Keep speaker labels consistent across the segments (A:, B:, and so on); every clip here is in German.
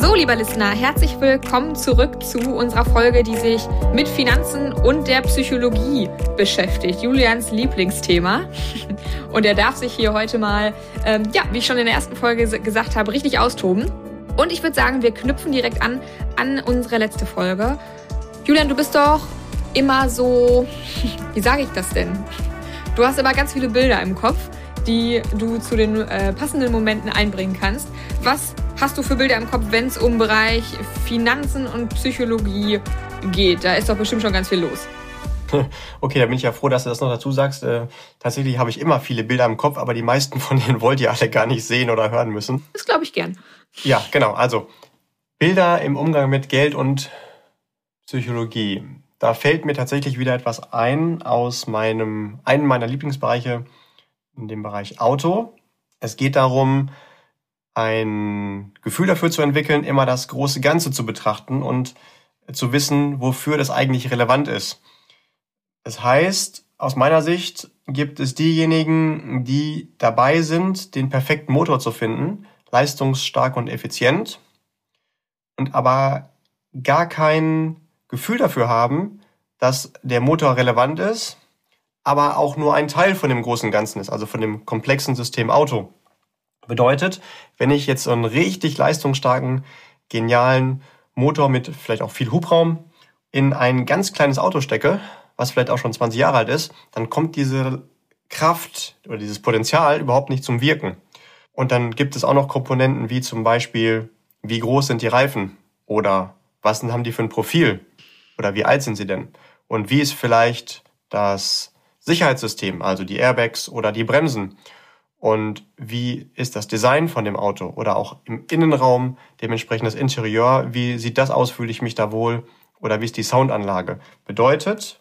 A: So, lieber Listener, herzlich willkommen zurück zu unserer Folge, die sich mit Finanzen und der Psychologie beschäftigt. Julians Lieblingsthema. Und er darf sich hier heute mal, ähm, ja, wie ich schon in der ersten Folge gesagt habe, richtig austoben. Und ich würde sagen, wir knüpfen direkt an an unsere letzte Folge. Julian, du bist doch immer so, wie sage ich das denn? Du hast immer ganz viele Bilder im Kopf, die du zu den äh, passenden Momenten einbringen kannst. Was hast du für Bilder im Kopf, wenn es um Bereich Finanzen und Psychologie geht? Da ist doch bestimmt schon ganz viel los.
B: Okay, da bin ich ja froh, dass du das noch dazu sagst. Äh, tatsächlich habe ich immer viele Bilder im Kopf, aber die meisten von denen wollt ihr alle gar nicht sehen oder hören müssen.
A: Das glaube ich gern.
B: Ja, genau. Also Bilder im Umgang mit Geld und Psychologie. Da fällt mir tatsächlich wieder etwas ein aus meinem, einem meiner Lieblingsbereiche, in dem Bereich Auto. Es geht darum, ein Gefühl dafür zu entwickeln, immer das große Ganze zu betrachten und zu wissen, wofür das eigentlich relevant ist. Das heißt, aus meiner Sicht gibt es diejenigen, die dabei sind, den perfekten Motor zu finden, leistungsstark und effizient, und aber gar kein Gefühl dafür haben, dass der Motor relevant ist, aber auch nur ein Teil von dem großen Ganzen ist, also von dem komplexen System Auto. Bedeutet, wenn ich jetzt so einen richtig leistungsstarken, genialen Motor mit vielleicht auch viel Hubraum in ein ganz kleines Auto stecke, was vielleicht auch schon 20 Jahre alt ist, dann kommt diese Kraft oder dieses Potenzial überhaupt nicht zum Wirken. Und dann gibt es auch noch Komponenten wie zum Beispiel, wie groß sind die Reifen oder was haben die für ein Profil oder wie alt sind sie denn? Und wie ist vielleicht das Sicherheitssystem, also die Airbags oder die Bremsen? Und wie ist das Design von dem Auto oder auch im Innenraum, dementsprechend das Interieur, wie sieht das aus, fühle ich mich da wohl oder wie ist die Soundanlage. Bedeutet,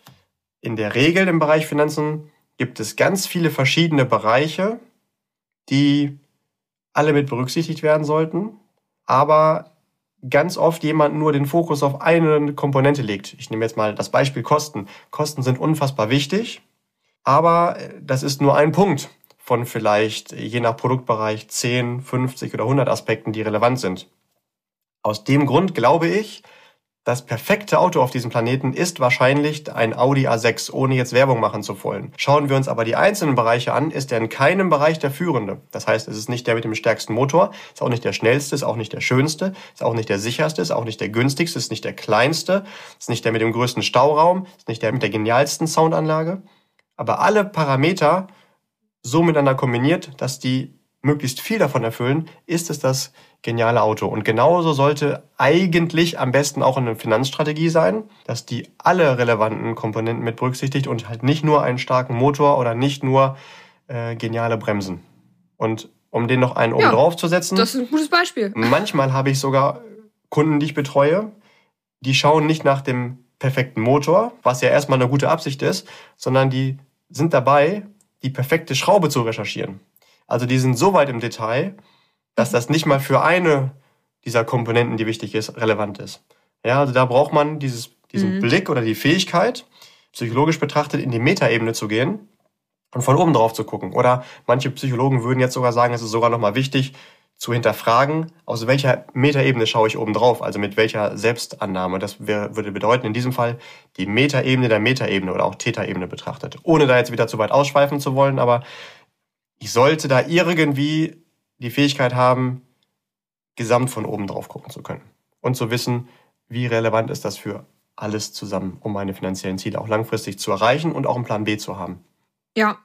B: in der Regel im Bereich Finanzen gibt es ganz viele verschiedene Bereiche, die alle mit berücksichtigt werden sollten, aber ganz oft jemand nur den Fokus auf eine Komponente legt. Ich nehme jetzt mal das Beispiel Kosten. Kosten sind unfassbar wichtig, aber das ist nur ein Punkt von vielleicht je nach Produktbereich 10, 50 oder 100 Aspekten, die relevant sind. Aus dem Grund glaube ich, das perfekte Auto auf diesem Planeten ist wahrscheinlich ein Audi A6, ohne jetzt Werbung machen zu wollen. Schauen wir uns aber die einzelnen Bereiche an, ist er in keinem Bereich der führende. Das heißt, es ist nicht der mit dem stärksten Motor, ist auch nicht der schnellste, ist auch nicht der schönste, ist auch nicht der sicherste, ist auch nicht der günstigste, ist nicht der kleinste, ist nicht der mit dem größten Stauraum, ist nicht der mit der genialsten Soundanlage. Aber alle Parameter so miteinander kombiniert, dass die möglichst viel davon erfüllen, ist es das geniale Auto. Und genauso sollte eigentlich am besten auch eine Finanzstrategie sein, dass die alle relevanten Komponenten mit berücksichtigt und halt nicht nur einen starken Motor oder nicht nur äh, geniale Bremsen. Und um den noch einen oben ja, drauf zu setzen.
A: Das ist ein gutes Beispiel.
B: Manchmal habe ich sogar Kunden, die ich betreue, die schauen nicht nach dem perfekten Motor, was ja erstmal eine gute Absicht ist, sondern die sind dabei, die perfekte Schraube zu recherchieren. Also die sind so weit im Detail, dass das nicht mal für eine dieser Komponenten, die wichtig ist, relevant ist. Ja, also da braucht man dieses, diesen mhm. Blick oder die Fähigkeit, psychologisch betrachtet in die Metaebene zu gehen und von oben drauf zu gucken. Oder manche Psychologen würden jetzt sogar sagen, es ist sogar nochmal wichtig, zu hinterfragen, aus welcher Metaebene schaue ich oben drauf, also mit welcher Selbstannahme. Das würde bedeuten, in diesem Fall die Metaebene der Metaebene oder auch Theta-Ebene betrachtet. Ohne da jetzt wieder zu weit ausschweifen zu wollen, aber ich sollte da irgendwie die Fähigkeit haben, gesamt von oben drauf gucken zu können und zu wissen, wie relevant ist das für alles zusammen, um meine finanziellen Ziele auch langfristig zu erreichen und auch einen Plan B zu haben.
A: Ja,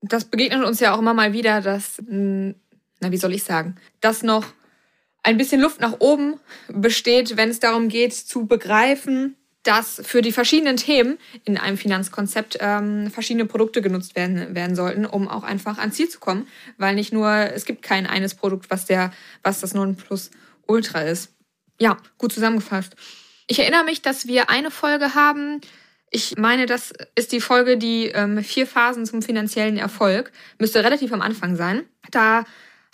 A: das begegnet uns ja auch immer mal wieder, dass hm, na, wie soll ich sagen, dass noch ein bisschen Luft nach oben besteht, wenn es darum geht zu begreifen, dass für die verschiedenen Themen in einem Finanzkonzept ähm, verschiedene Produkte genutzt werden, werden sollten, um auch einfach ans Ziel zu kommen. Weil nicht nur, es gibt kein eines Produkt, was der, was das Ultra ist. Ja, gut zusammengefasst. Ich erinnere mich, dass wir eine Folge haben. Ich meine, das ist die Folge, die ähm, vier Phasen zum finanziellen Erfolg. Müsste relativ am Anfang sein. Da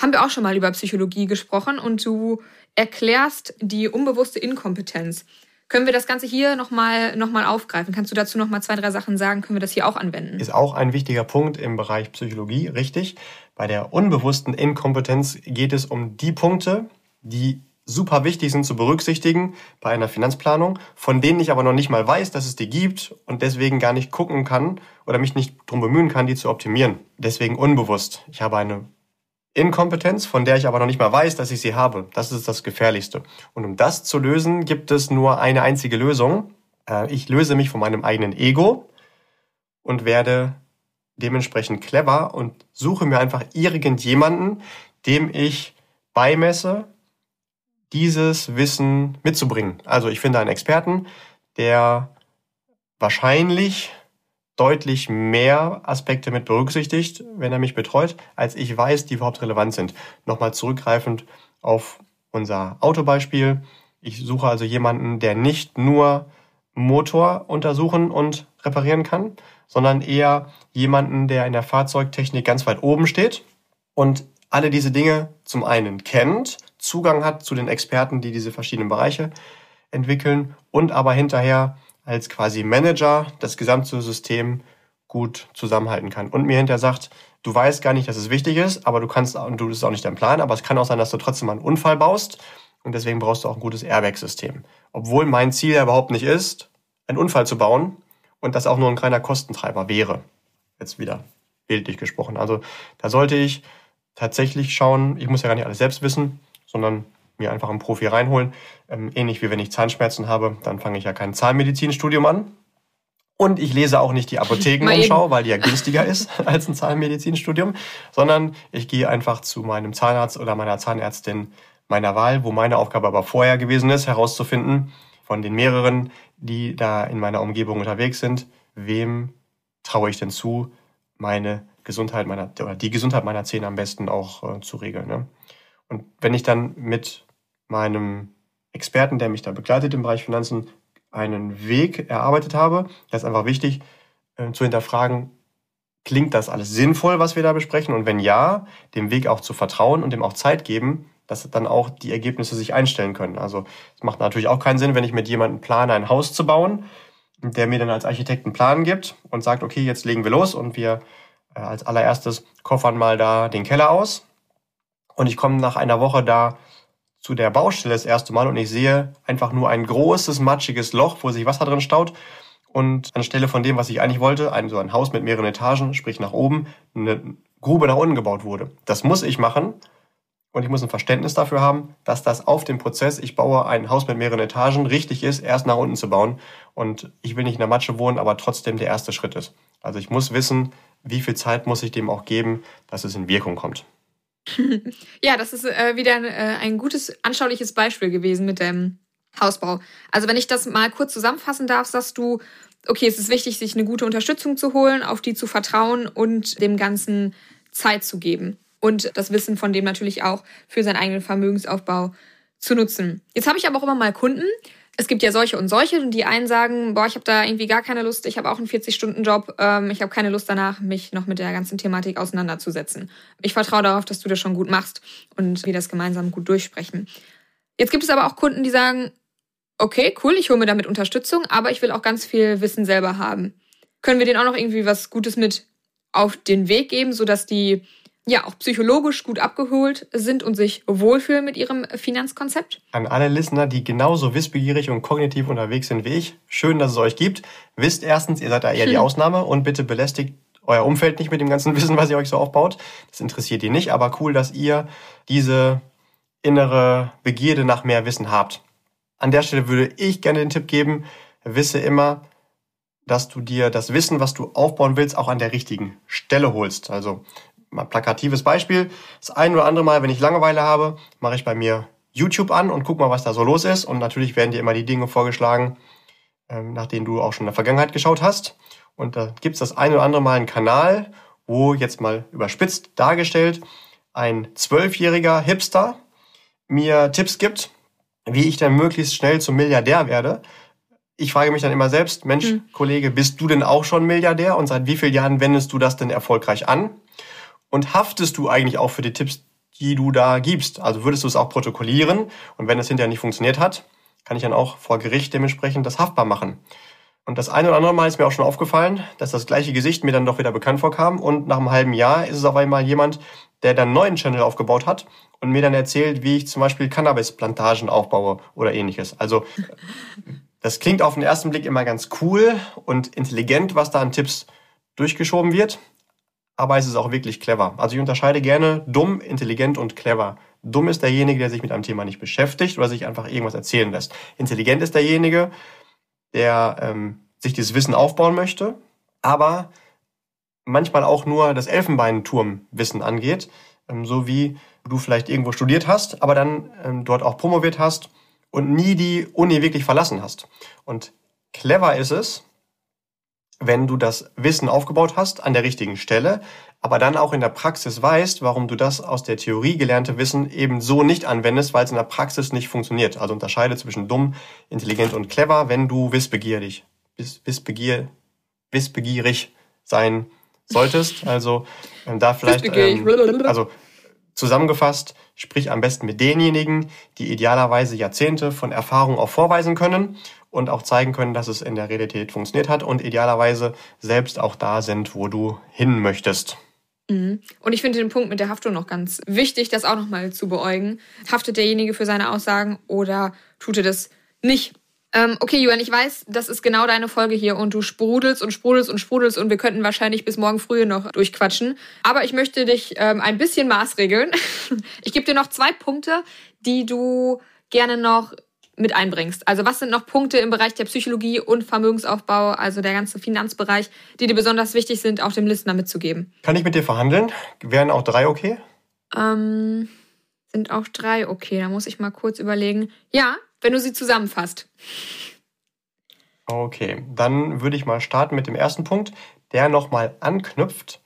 A: haben wir auch schon mal über Psychologie gesprochen und du erklärst die unbewusste Inkompetenz. Können wir das Ganze hier nochmal noch mal aufgreifen? Kannst du dazu nochmal zwei, drei Sachen sagen? Können wir das hier auch anwenden?
B: Ist auch ein wichtiger Punkt im Bereich Psychologie, richtig. Bei der unbewussten Inkompetenz geht es um die Punkte, die super wichtig sind zu berücksichtigen bei einer Finanzplanung, von denen ich aber noch nicht mal weiß, dass es die gibt und deswegen gar nicht gucken kann oder mich nicht drum bemühen kann, die zu optimieren. Deswegen unbewusst. Ich habe eine Inkompetenz, von der ich aber noch nicht mal weiß, dass ich sie habe. Das ist das Gefährlichste. Und um das zu lösen, gibt es nur eine einzige Lösung. Äh, ich löse mich von meinem eigenen Ego und werde dementsprechend clever und suche mir einfach irgendjemanden, dem ich beimesse, dieses Wissen mitzubringen. Also ich finde einen Experten, der wahrscheinlich deutlich mehr Aspekte mit berücksichtigt, wenn er mich betreut, als ich weiß, die überhaupt relevant sind. Nochmal zurückgreifend auf unser Autobeispiel. Ich suche also jemanden, der nicht nur Motor untersuchen und reparieren kann, sondern eher jemanden, der in der Fahrzeugtechnik ganz weit oben steht und alle diese Dinge zum einen kennt, Zugang hat zu den Experten, die diese verschiedenen Bereiche entwickeln und aber hinterher als quasi Manager das gesamte System gut zusammenhalten kann und mir hinterher sagt, du weißt gar nicht, dass es wichtig ist, aber du kannst, und du ist auch nicht dein Plan, aber es kann auch sein, dass du trotzdem mal einen Unfall baust und deswegen brauchst du auch ein gutes Airbag-System. Obwohl mein Ziel ja überhaupt nicht ist, einen Unfall zu bauen und das auch nur ein kleiner Kostentreiber wäre. Jetzt wieder bildlich gesprochen. Also da sollte ich tatsächlich schauen, ich muss ja gar nicht alles selbst wissen, sondern mir einfach einen Profi reinholen. Ähm, ähnlich wie wenn ich Zahnschmerzen habe, dann fange ich ja kein Zahnmedizinstudium an. Und ich lese auch nicht die Apothekenumschau, weil die ja günstiger ist als ein Zahnmedizinstudium, sondern ich gehe einfach zu meinem Zahnarzt oder meiner Zahnärztin meiner Wahl, wo meine Aufgabe aber vorher gewesen ist, herauszufinden von den mehreren, die da in meiner Umgebung unterwegs sind, wem traue ich denn zu, meine Gesundheit meiner oder die Gesundheit meiner Zähne am besten auch äh, zu regeln. Ne? Und wenn ich dann mit meinem Experten, der mich da begleitet im Bereich Finanzen, einen Weg erarbeitet habe, das ist einfach wichtig äh, zu hinterfragen, klingt das alles sinnvoll, was wir da besprechen? Und wenn ja, dem Weg auch zu vertrauen und dem auch Zeit geben, dass dann auch die Ergebnisse sich einstellen können. Also es macht natürlich auch keinen Sinn, wenn ich mit jemandem plane, ein Haus zu bauen, der mir dann als Architekt einen Plan gibt und sagt, okay, jetzt legen wir los und wir äh, als allererstes koffern mal da den Keller aus und ich komme nach einer Woche da zu der Baustelle das erste Mal und ich sehe einfach nur ein großes, matschiges Loch, wo sich Wasser drin staut. Und anstelle von dem, was ich eigentlich wollte, ein, so ein Haus mit mehreren Etagen, sprich nach oben, eine Grube nach unten gebaut wurde. Das muss ich machen. Und ich muss ein Verständnis dafür haben, dass das auf dem Prozess, ich baue ein Haus mit mehreren Etagen, richtig ist, erst nach unten zu bauen. Und ich will nicht in der Matsche wohnen, aber trotzdem der erste Schritt ist. Also ich muss wissen, wie viel Zeit muss ich dem auch geben, dass es in Wirkung kommt.
A: ja, das ist äh, wieder ein, äh, ein gutes, anschauliches Beispiel gewesen mit dem Hausbau. Also wenn ich das mal kurz zusammenfassen darf, sagst du, okay, es ist wichtig, sich eine gute Unterstützung zu holen, auf die zu vertrauen und dem Ganzen Zeit zu geben. Und das Wissen von dem natürlich auch für seinen eigenen Vermögensaufbau zu nutzen. Jetzt habe ich aber auch immer mal Kunden, es gibt ja solche und solche, und die einen sagen, boah, ich habe da irgendwie gar keine Lust, ich habe auch einen 40-Stunden-Job, ähm, ich habe keine Lust danach, mich noch mit der ganzen Thematik auseinanderzusetzen. Ich vertraue darauf, dass du das schon gut machst und wir das gemeinsam gut durchsprechen. Jetzt gibt es aber auch Kunden, die sagen, okay, cool, ich hole mir damit Unterstützung, aber ich will auch ganz viel Wissen selber haben. Können wir denen auch noch irgendwie was Gutes mit auf den Weg geben, sodass die ja auch psychologisch gut abgeholt sind und sich wohlfühlen mit ihrem Finanzkonzept.
B: An alle Listener, die genauso wissbegierig und kognitiv unterwegs sind wie ich, schön, dass es euch gibt. Wisst erstens, ihr seid da eher die Ausnahme und bitte belästigt euer Umfeld nicht mit dem ganzen Wissen, was ihr euch so aufbaut. Das interessiert ihr nicht, aber cool, dass ihr diese innere Begierde nach mehr Wissen habt. An der Stelle würde ich gerne den Tipp geben, wisse immer, dass du dir das Wissen, was du aufbauen willst, auch an der richtigen Stelle holst. Also mal plakatives Beispiel. Das ein oder andere Mal, wenn ich Langeweile habe, mache ich bei mir YouTube an und guck mal, was da so los ist. Und natürlich werden dir immer die Dinge vorgeschlagen, ähm, nach denen du auch schon in der Vergangenheit geschaut hast. Und da gibt's das ein oder andere Mal einen Kanal, wo jetzt mal überspitzt dargestellt ein zwölfjähriger Hipster mir Tipps gibt, wie ich dann möglichst schnell zum Milliardär werde. Ich frage mich dann immer selbst, Mensch, hm. Kollege, bist du denn auch schon Milliardär und seit wie vielen Jahren wendest du das denn erfolgreich an? Und haftest du eigentlich auch für die Tipps, die du da gibst? Also würdest du es auch protokollieren? Und wenn es hinterher nicht funktioniert hat, kann ich dann auch vor Gericht dementsprechend das haftbar machen. Und das eine oder andere Mal ist mir auch schon aufgefallen, dass das gleiche Gesicht mir dann doch wieder bekannt vorkam. Und nach einem halben Jahr ist es auf einmal jemand, der dann einen neuen Channel aufgebaut hat und mir dann erzählt, wie ich zum Beispiel Cannabis-Plantagen aufbaue oder ähnliches. Also das klingt auf den ersten Blick immer ganz cool und intelligent, was da an Tipps durchgeschoben wird, aber es ist auch wirklich clever. Also ich unterscheide gerne dumm, intelligent und clever. Dumm ist derjenige, der sich mit einem Thema nicht beschäftigt oder sich einfach irgendwas erzählen lässt. Intelligent ist derjenige, der ähm, sich dieses Wissen aufbauen möchte, aber manchmal auch nur das Elfenbeinturmwissen angeht, ähm, so wie du vielleicht irgendwo studiert hast, aber dann ähm, dort auch promoviert hast und nie die Uni wirklich verlassen hast. Und clever ist es, wenn du das Wissen aufgebaut hast an der richtigen Stelle, aber dann auch in der Praxis weißt, warum du das aus der Theorie gelernte Wissen eben so nicht anwendest, weil es in der Praxis nicht funktioniert. Also unterscheide zwischen dumm, intelligent und clever, wenn du wissbegierig, wiss, wissbegier, wissbegierig sein solltest. Also ähm, da vielleicht, ähm, also zusammengefasst, sprich am besten mit denjenigen, die idealerweise Jahrzehnte von Erfahrung auch vorweisen können und auch zeigen können, dass es in der Realität funktioniert hat und idealerweise selbst auch da sind, wo du hin möchtest.
A: Mhm. Und ich finde den Punkt mit der Haftung noch ganz wichtig, das auch nochmal zu beäugen. Haftet derjenige für seine Aussagen oder tut er das nicht? Ähm, okay, Julian, ich weiß, das ist genau deine Folge hier und du sprudelst und sprudelst und sprudelst und wir könnten wahrscheinlich bis morgen früh noch durchquatschen. Aber ich möchte dich ähm, ein bisschen maßregeln. ich gebe dir noch zwei Punkte, die du gerne noch mit einbringst. Also was sind noch Punkte im Bereich der Psychologie und Vermögensaufbau, also der ganze Finanzbereich, die dir besonders wichtig sind, auch dem Listner mitzugeben?
B: Kann ich mit dir verhandeln? Wären auch drei okay?
A: Ähm, sind auch drei okay. Da muss ich mal kurz überlegen. Ja, wenn du sie zusammenfasst.
B: Okay, dann würde ich mal starten mit dem ersten Punkt, der nochmal anknüpft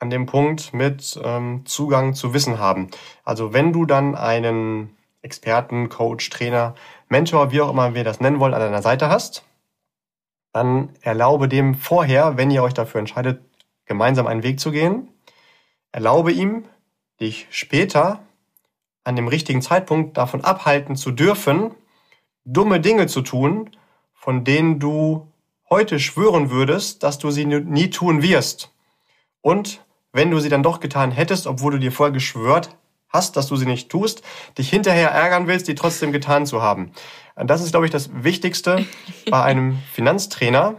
B: an dem Punkt mit ähm, Zugang zu Wissen haben. Also wenn du dann einen Experten, Coach, Trainer, Mentor, wie auch immer wir das nennen wollen, an deiner Seite hast, dann erlaube dem vorher, wenn ihr euch dafür entscheidet, gemeinsam einen Weg zu gehen, erlaube ihm, dich später an dem richtigen Zeitpunkt davon abhalten zu dürfen, dumme Dinge zu tun, von denen du heute schwören würdest, dass du sie nie tun wirst. Und wenn du sie dann doch getan hättest, obwohl du dir vorher geschwört hast, dass du sie nicht tust, dich hinterher ärgern willst, die trotzdem getan zu haben. Das ist, glaube ich, das Wichtigste bei einem Finanztrainer,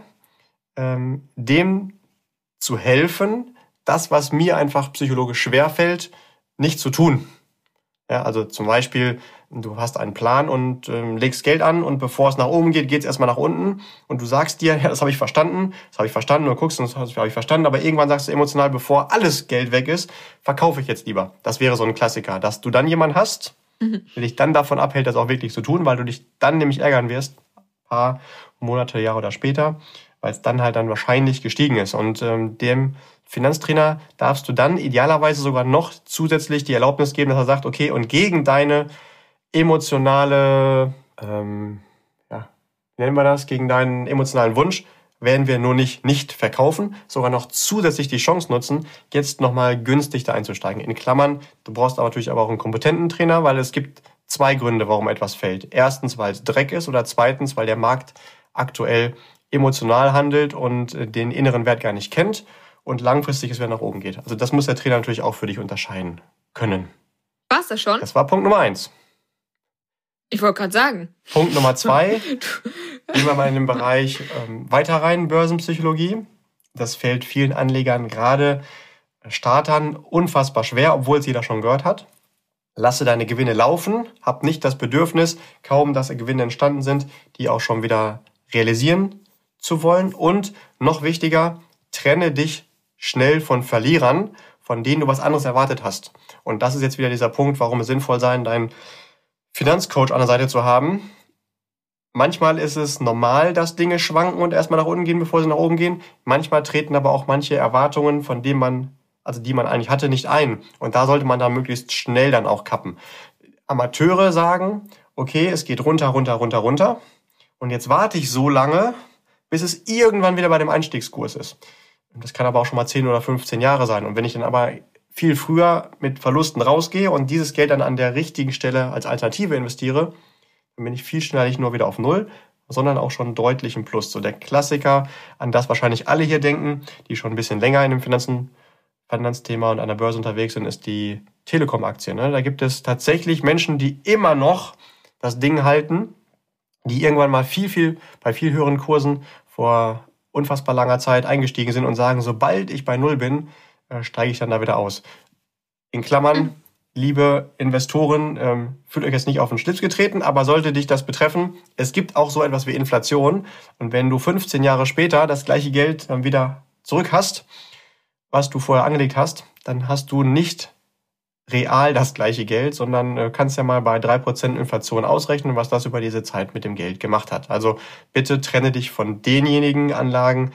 B: ähm, dem zu helfen, das, was mir einfach psychologisch schwerfällt, nicht zu tun. Ja, also zum Beispiel, du hast einen Plan und ähm, legst Geld an und bevor es nach oben geht, geht es erstmal nach unten. Und du sagst dir, ja, das habe ich verstanden, das habe ich verstanden. Und guckst und das habe ich verstanden, aber irgendwann sagst du emotional, bevor alles Geld weg ist, verkaufe ich jetzt lieber. Das wäre so ein Klassiker, dass du dann jemanden hast, mhm. der dich dann davon abhält, das auch wirklich zu tun, weil du dich dann nämlich ärgern wirst, paar Monate, Jahre oder später, weil es dann halt dann wahrscheinlich gestiegen ist. Und ähm, dem Finanztrainer darfst du dann idealerweise sogar noch zusätzlich die Erlaubnis geben, dass er sagt, okay, und gegen deine emotionale, ähm, ja, nennen wir das, gegen deinen emotionalen Wunsch werden wir nur nicht nicht verkaufen, sogar noch zusätzlich die Chance nutzen, jetzt nochmal günstig da einzusteigen. In Klammern, du brauchst aber natürlich aber auch einen kompetenten Trainer, weil es gibt zwei Gründe, warum etwas fällt. Erstens, weil es Dreck ist oder zweitens, weil der Markt aktuell emotional handelt und äh, den inneren Wert gar nicht kennt und langfristiges Wert nach oben geht. Also das muss der Trainer natürlich auch für dich unterscheiden können.
A: War's das schon?
B: Das war Punkt Nummer eins.
A: Ich wollte gerade sagen.
B: Punkt Nummer zwei. Gehen wir mal in den Bereich ähm, weiter rein, Börsenpsychologie. Das fällt vielen Anlegern, gerade Startern, unfassbar schwer, obwohl es jeder schon gehört hat. Lasse deine Gewinne laufen, hab nicht das Bedürfnis, kaum dass Gewinne entstanden sind, die auch schon wieder realisieren zu wollen. Und noch wichtiger, trenne dich schnell von Verlierern, von denen du was anderes erwartet hast. Und das ist jetzt wieder dieser Punkt, warum es sinnvoll sein, deinen Finanzcoach an der Seite zu haben. Manchmal ist es normal, dass Dinge schwanken und erstmal nach unten gehen, bevor sie nach oben gehen. Manchmal treten aber auch manche Erwartungen, von denen man, also die man eigentlich hatte, nicht ein. Und da sollte man da möglichst schnell dann auch kappen. Amateure sagen, okay, es geht runter, runter, runter, runter. Und jetzt warte ich so lange, bis es irgendwann wieder bei dem Einstiegskurs ist. Das kann aber auch schon mal 10 oder 15 Jahre sein. Und wenn ich dann aber viel früher mit Verlusten rausgehe und dieses Geld dann an der richtigen Stelle als Alternative investiere, dann bin ich viel schneller nicht nur wieder auf Null, sondern auch schon deutlich im Plus. So der Klassiker, an das wahrscheinlich alle hier denken, die schon ein bisschen länger in den Finanzen Finanzthema und an der Börse unterwegs sind, ist die Telekom-Aktie. Ne? Da gibt es tatsächlich Menschen, die immer noch das Ding halten, die irgendwann mal viel, viel, bei viel höheren Kursen vor unfassbar langer Zeit eingestiegen sind und sagen, sobald ich bei Null bin, äh, steige ich dann da wieder aus. In Klammern, liebe Investoren, ähm, fühlt euch jetzt nicht auf den Schlips getreten, aber sollte dich das betreffen, es gibt auch so etwas wie Inflation. Und wenn du 15 Jahre später das gleiche Geld dann wieder zurück hast, was du vorher angelegt hast, dann hast du nicht real das gleiche Geld, sondern äh, kannst ja mal bei drei Prozent Inflation ausrechnen, was das über diese Zeit mit dem Geld gemacht hat. Also bitte trenne dich von denjenigen Anlagen,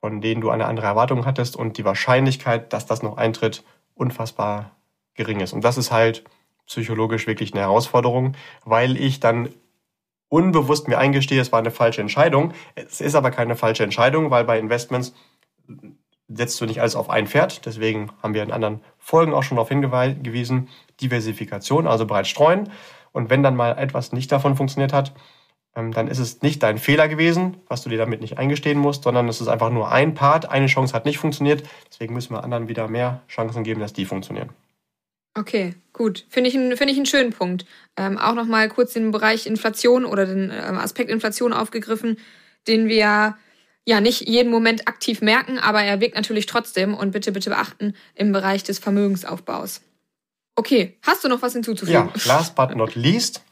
B: von denen du eine andere Erwartung hattest und die Wahrscheinlichkeit, dass das noch eintritt, unfassbar gering ist. Und das ist halt psychologisch wirklich eine Herausforderung, weil ich dann unbewusst mir eingestehe, es war eine falsche Entscheidung. Es ist aber keine falsche Entscheidung, weil bei Investments setzt du nicht alles auf ein Pferd. Deswegen haben wir in anderen Folgen auch schon darauf hingewiesen, Diversifikation, also bereits streuen. Und wenn dann mal etwas nicht davon funktioniert hat, ähm, dann ist es nicht dein Fehler gewesen, was du dir damit nicht eingestehen musst, sondern es ist einfach nur ein Part. Eine Chance hat nicht funktioniert. Deswegen müssen wir anderen wieder mehr Chancen geben, dass die funktionieren.
A: Okay, gut. Finde ich, find ich einen schönen Punkt. Ähm, auch nochmal kurz den Bereich Inflation oder den ähm, Aspekt Inflation aufgegriffen, den wir ja nicht jeden Moment aktiv merken, aber er wirkt natürlich trotzdem und bitte, bitte beachten im Bereich des Vermögensaufbaus. Okay, hast du noch was hinzuzufügen?
B: Ja, last but not least,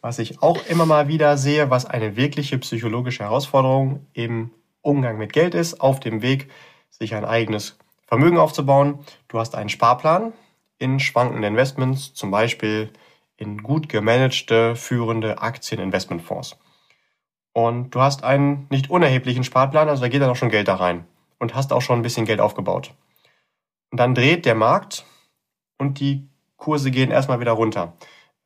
B: was ich auch immer mal wieder sehe, was eine wirkliche psychologische Herausforderung im Umgang mit Geld ist, auf dem Weg, sich ein eigenes Vermögen aufzubauen. Du hast einen Sparplan in schwankende Investments, zum Beispiel in gut gemanagte, führende Aktieninvestmentfonds. Und du hast einen nicht unerheblichen Sparplan, also da geht dann auch schon Geld da rein. Und hast auch schon ein bisschen Geld aufgebaut. Und dann dreht der Markt und die Kurse gehen erstmal wieder runter.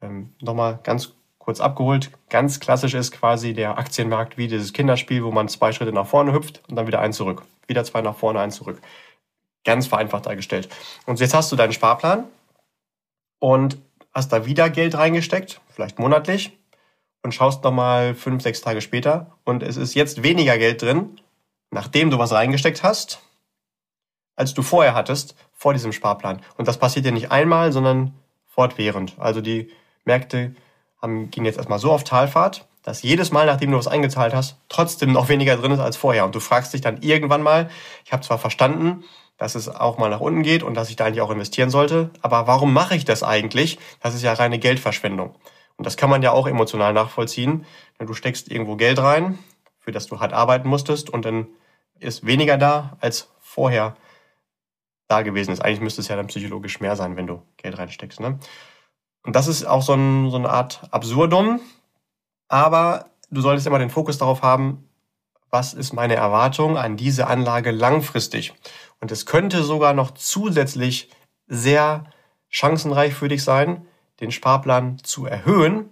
B: Ähm, Nochmal ganz kurz abgeholt. Ganz klassisch ist quasi der Aktienmarkt wie dieses Kinderspiel, wo man zwei Schritte nach vorne hüpft und dann wieder ein zurück. Wieder zwei nach vorne, ein zurück. Ganz vereinfacht dargestellt. Und jetzt hast du deinen Sparplan und hast da wieder Geld reingesteckt, vielleicht monatlich und schaust nochmal fünf, sechs Tage später und es ist jetzt weniger Geld drin, nachdem du was reingesteckt hast, als du vorher hattest, vor diesem Sparplan. Und das passiert ja nicht einmal, sondern fortwährend. Also die Märkte haben, gehen jetzt erstmal so auf Talfahrt, dass jedes Mal, nachdem du was eingezahlt hast, trotzdem noch weniger drin ist als vorher. Und du fragst dich dann irgendwann mal, ich habe zwar verstanden, dass es auch mal nach unten geht und dass ich da eigentlich auch investieren sollte, aber warum mache ich das eigentlich? Das ist ja reine Geldverschwendung. Und das kann man ja auch emotional nachvollziehen. Du steckst irgendwo Geld rein, für das du hart arbeiten musstest und dann ist weniger da, als vorher da gewesen ist. Eigentlich müsste es ja dann psychologisch mehr sein, wenn du Geld reinsteckst. Ne? Und das ist auch so, ein, so eine Art Absurdum. Aber du solltest immer den Fokus darauf haben, was ist meine Erwartung an diese Anlage langfristig. Und es könnte sogar noch zusätzlich sehr chancenreich für dich sein, den Sparplan zu erhöhen,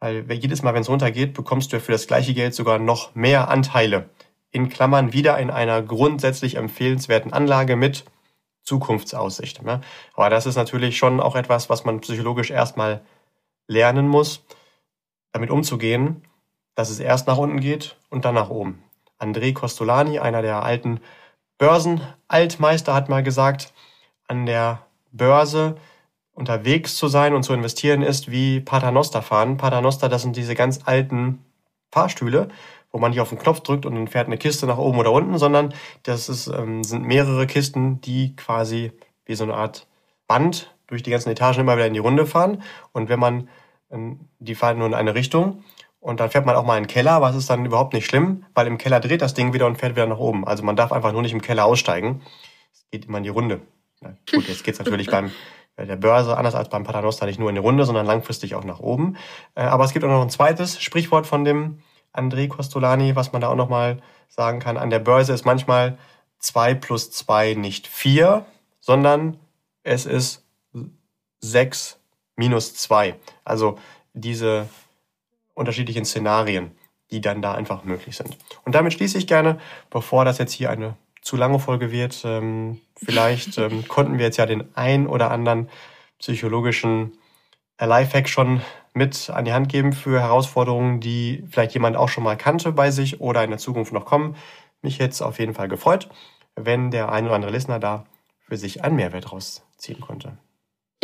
B: weil jedes Mal, wenn es runtergeht, bekommst du ja für das gleiche Geld sogar noch mehr Anteile. In Klammern wieder in einer grundsätzlich empfehlenswerten Anlage mit Zukunftsaussicht. Ne? Aber das ist natürlich schon auch etwas, was man psychologisch erstmal lernen muss, damit umzugehen, dass es erst nach unten geht und dann nach oben. André Costolani, einer der alten Börsenaltmeister, hat mal gesagt, an der Börse unterwegs zu sein und zu investieren ist wie Paternoster fahren. Paternoster, das sind diese ganz alten Fahrstühle, wo man nicht auf den Knopf drückt und dann fährt eine Kiste nach oben oder unten, sondern das ist, ähm, sind mehrere Kisten, die quasi wie so eine Art Band durch die ganzen Etagen immer wieder in die Runde fahren. Und wenn man, ähm, die fahren nur in eine Richtung und dann fährt man auch mal in den Keller, was ist dann überhaupt nicht schlimm, weil im Keller dreht das Ding wieder und fährt wieder nach oben. Also man darf einfach nur nicht im Keller aussteigen. Es geht immer in die Runde. Na, gut, jetzt geht's natürlich beim der Börse, anders als beim Paternoster, nicht nur in die Runde, sondern langfristig auch nach oben. Äh, aber es gibt auch noch ein zweites Sprichwort von dem André Costolani, was man da auch nochmal sagen kann. An der Börse ist manchmal zwei plus zwei nicht vier, sondern es ist sechs minus zwei. Also diese unterschiedlichen Szenarien, die dann da einfach möglich sind. Und damit schließe ich gerne, bevor das jetzt hier eine zu lange Folge wird. Ähm, vielleicht ähm, konnten wir jetzt ja den ein oder anderen psychologischen Lifehack schon mit an die Hand geben für Herausforderungen, die vielleicht jemand auch schon mal kannte bei sich oder in der Zukunft noch kommen. Mich jetzt auf jeden Fall gefreut, wenn der ein oder andere Listener da für sich einen Mehrwert rausziehen konnte.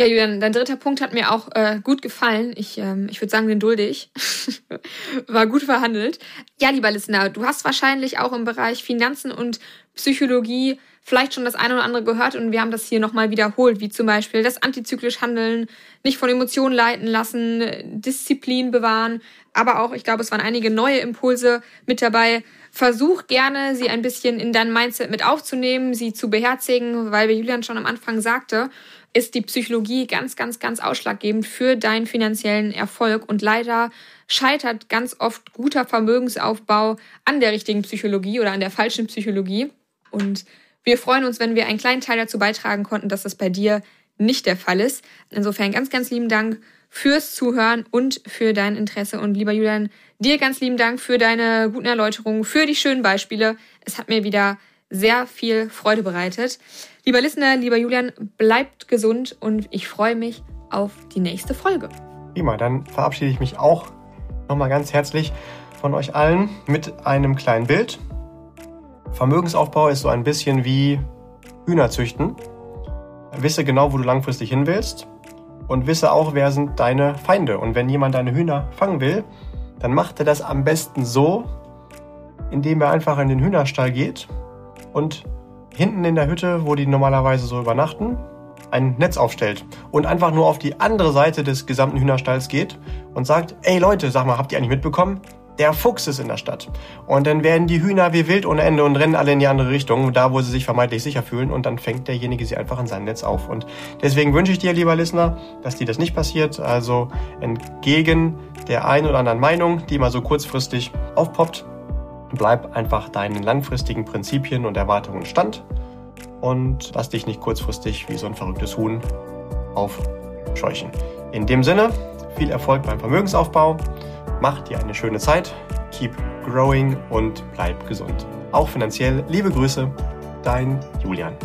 A: Ja, Julian, dein dritter Punkt hat mir auch äh, gut gefallen. Ich, ähm, ich würde sagen, den dulde ich. War gut verhandelt. Ja, lieber Listener, du hast wahrscheinlich auch im Bereich Finanzen und Psychologie vielleicht schon das eine oder andere gehört und wir haben das hier nochmal wiederholt, wie zum Beispiel das antizyklisch Handeln, nicht von Emotionen leiten lassen, Disziplin bewahren, aber auch, ich glaube, es waren einige neue Impulse mit dabei. Versuch gerne, sie ein bisschen in dein Mindset mit aufzunehmen, sie zu beherzigen, weil wie Julian schon am Anfang sagte, ist die Psychologie ganz, ganz, ganz ausschlaggebend für deinen finanziellen Erfolg. Und leider scheitert ganz oft guter Vermögensaufbau an der richtigen Psychologie oder an der falschen Psychologie. Und wir freuen uns, wenn wir einen kleinen Teil dazu beitragen konnten, dass das bei dir nicht der Fall ist. Insofern ganz, ganz lieben Dank fürs Zuhören und für dein Interesse. Und lieber Julian, dir ganz lieben Dank für deine guten Erläuterungen, für die schönen Beispiele. Es hat mir wieder sehr viel Freude bereitet. Lieber Listener, lieber Julian, bleibt gesund und ich freue mich auf die nächste Folge.
B: Prima, dann verabschiede ich mich auch nochmal ganz herzlich von euch allen mit einem kleinen Bild. Vermögensaufbau ist so ein bisschen wie Hühner züchten. Wisse genau, wo du langfristig hin willst und wisse auch, wer sind deine Feinde. Und wenn jemand deine Hühner fangen will, dann macht er das am besten so, indem er einfach in den Hühnerstall geht und hinten in der Hütte, wo die normalerweise so übernachten, ein Netz aufstellt und einfach nur auf die andere Seite des gesamten Hühnerstalls geht und sagt, ey Leute, sag mal, habt ihr eigentlich mitbekommen? Der Fuchs ist in der Stadt. Und dann werden die Hühner wie wild ohne Ende und rennen alle in die andere Richtung, da wo sie sich vermeintlich sicher fühlen und dann fängt derjenige sie einfach in sein Netz auf. Und deswegen wünsche ich dir, lieber Listener, dass dir das nicht passiert. Also entgegen der einen oder anderen Meinung, die mal so kurzfristig aufpoppt, Bleib einfach deinen langfristigen Prinzipien und Erwartungen stand und lass dich nicht kurzfristig wie so ein verrücktes Huhn aufscheuchen. In dem Sinne, viel Erfolg beim Vermögensaufbau, mach dir eine schöne Zeit, keep growing und bleib gesund. Auch finanziell liebe Grüße, dein Julian.